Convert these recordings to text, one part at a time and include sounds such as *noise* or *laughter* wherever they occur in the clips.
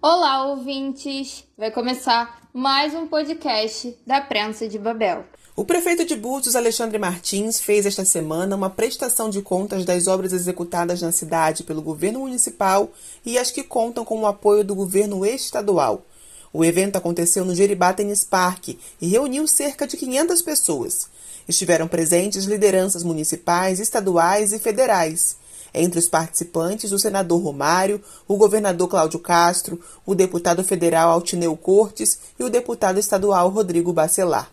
Olá, ouvintes! Vai começar mais um podcast da Prensa de Babel. O prefeito de Búzios, Alexandre Martins, fez esta semana uma prestação de contas das obras executadas na cidade pelo governo municipal e as que contam com o apoio do governo estadual. O evento aconteceu no Jeribá Tennis Park e reuniu cerca de 500 pessoas. Estiveram presentes lideranças municipais, estaduais e federais. Entre os participantes, o senador Romário, o governador Cláudio Castro, o deputado federal Altineu Cortes e o deputado estadual Rodrigo Bacelar.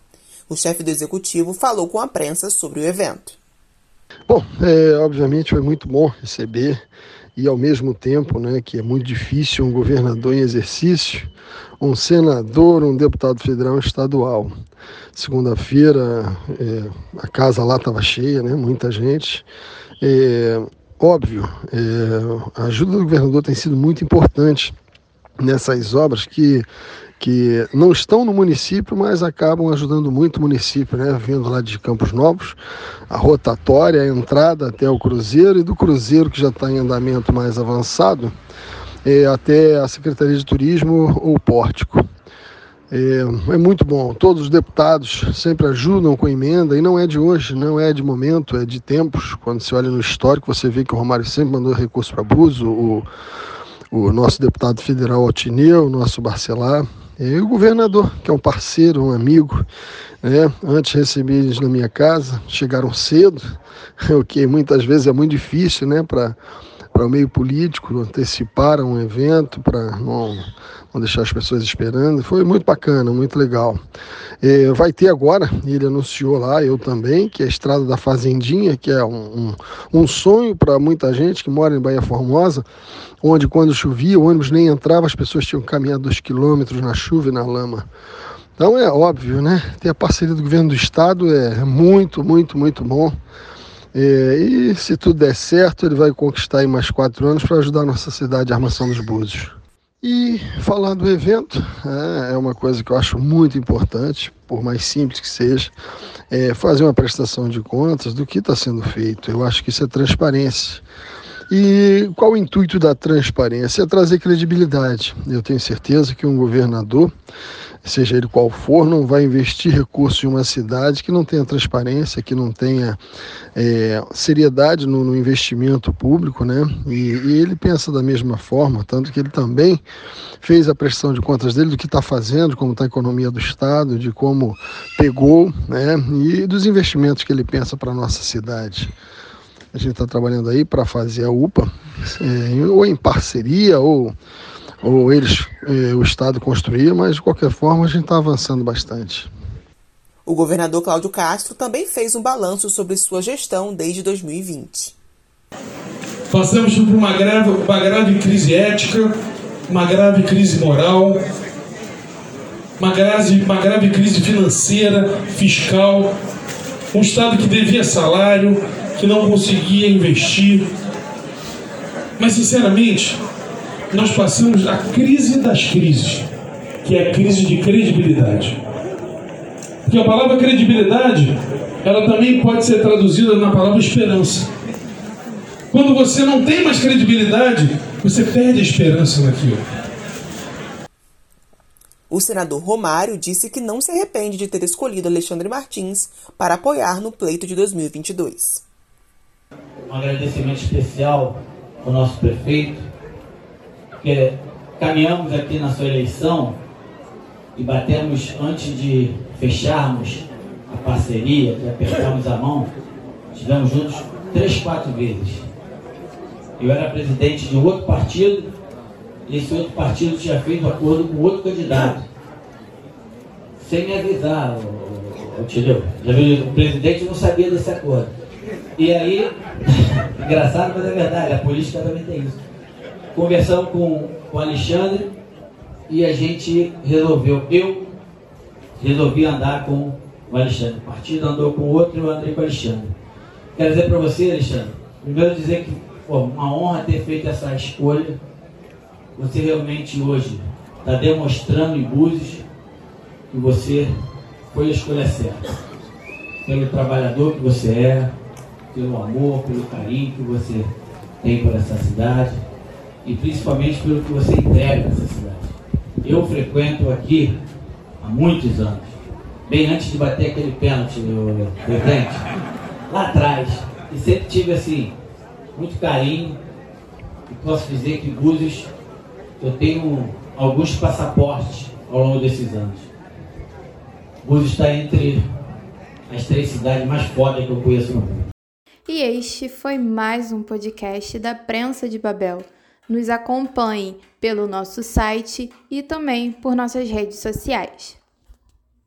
O chefe do executivo falou com a prensa sobre o evento. Bom, é, obviamente foi muito bom receber e ao mesmo tempo, né, que é muito difícil um governador em exercício, um senador, um deputado federal estadual. Segunda-feira é, a casa lá estava cheia, né, muita gente. É, óbvio, é, a ajuda do governador tem sido muito importante nessas obras que, que não estão no município, mas acabam ajudando muito o município, né? Vindo lá de Campos Novos, a rotatória, a entrada até o Cruzeiro e do Cruzeiro que já está em andamento mais avançado, é, até a Secretaria de Turismo ou Pórtico. É, é, muito bom. Todos os deputados sempre ajudam com emenda, e não é de hoje, não é de momento, é de tempos. Quando você olha no histórico, você vê que o Romário sempre mandou recurso para abuso, o, o nosso deputado federal Altineu, o nosso Barcelar, e o governador, que é um parceiro, um amigo. Né? Antes recebi eles na minha casa, chegaram cedo, *laughs* o que muitas vezes é muito difícil né? para o meio político, antecipar um evento, para não não deixar as pessoas esperando. Foi muito bacana, muito legal. É, vai ter agora, ele anunciou lá, eu também, que é a Estrada da Fazendinha, que é um, um, um sonho para muita gente que mora em Bahia Formosa, onde quando chovia, o ônibus nem entrava, as pessoas tinham que caminhar dois quilômetros na chuva e na lama. Então é óbvio, né? Ter a parceria do governo do estado é muito, muito, muito bom. É, e se tudo der certo, ele vai conquistar aí mais quatro anos para ajudar a nossa cidade a armação dos Búzios. E falando do evento, é, é uma coisa que eu acho muito importante, por mais simples que seja, é fazer uma prestação de contas do que está sendo feito. Eu acho que isso é transparência. E qual o intuito da transparência? É trazer credibilidade. Eu tenho certeza que um governador seja ele qual for, não vai investir recursos em uma cidade que não tenha transparência, que não tenha é, seriedade no, no, investimento público, né? E, e, ele pensa da mesma forma, tanto que ele também fez a prestação de contas dele do que está fazendo, como está a economia do Estado, de como pegou, né? E dos investimentos que ele pensa para a nossa cidade. A gente está trabalhando aí para fazer a UPA, é, ou em parceria, ou ou eles, eh, o Estado construía, mas de qualquer forma a gente está avançando bastante. O governador Cláudio Castro também fez um balanço sobre sua gestão desde 2020. Passamos por uma grave, uma grave crise ética, uma grave crise moral, uma grave, uma grave crise financeira, fiscal, um Estado que devia salário, que não conseguia investir. Mas, sinceramente, nós passamos a crise das crises, que é a crise de credibilidade. Porque a palavra credibilidade, ela também pode ser traduzida na palavra esperança. Quando você não tem mais credibilidade, você perde a esperança naquilo. O senador Romário disse que não se arrepende de ter escolhido Alexandre Martins para apoiar no pleito de 2022. Um agradecimento especial ao nosso prefeito, porque caminhamos aqui na sua eleição e batemos antes de fecharmos a parceria, de apertarmos a mão, estivemos juntos três, quatro vezes. Eu era presidente de outro partido, e esse outro partido tinha feito acordo com outro candidato. Sem me avisar, entendeu? O presidente não sabia desse acordo. E aí, *laughs* engraçado, mas é verdade, a política também tem isso conversamos com, o Alexandre e a gente resolveu, eu resolvi andar com o Alexandre. O partido andou com o outro eu andei com o Alexandre. Quero dizer para você, Alexandre, primeiro dizer que pô, uma honra ter feito essa escolha. Você realmente hoje está demonstrando em Búzios que você foi a escolha certa. Pelo trabalhador que você é, pelo amor, pelo carinho que você tem por essa cidade e principalmente pelo que você entrega nessa cidade. Eu frequento aqui há muitos anos, bem antes de bater aquele pênalti, presente, lá atrás. E sempre tive assim, muito carinho. E posso dizer que Búzios, eu tenho alguns passaportes ao longo desses anos. Búzios está entre as três cidades mais fodas que eu conheço no mundo. E este foi mais um podcast da Prensa de Babel. Nos acompanhe pelo nosso site e também por nossas redes sociais.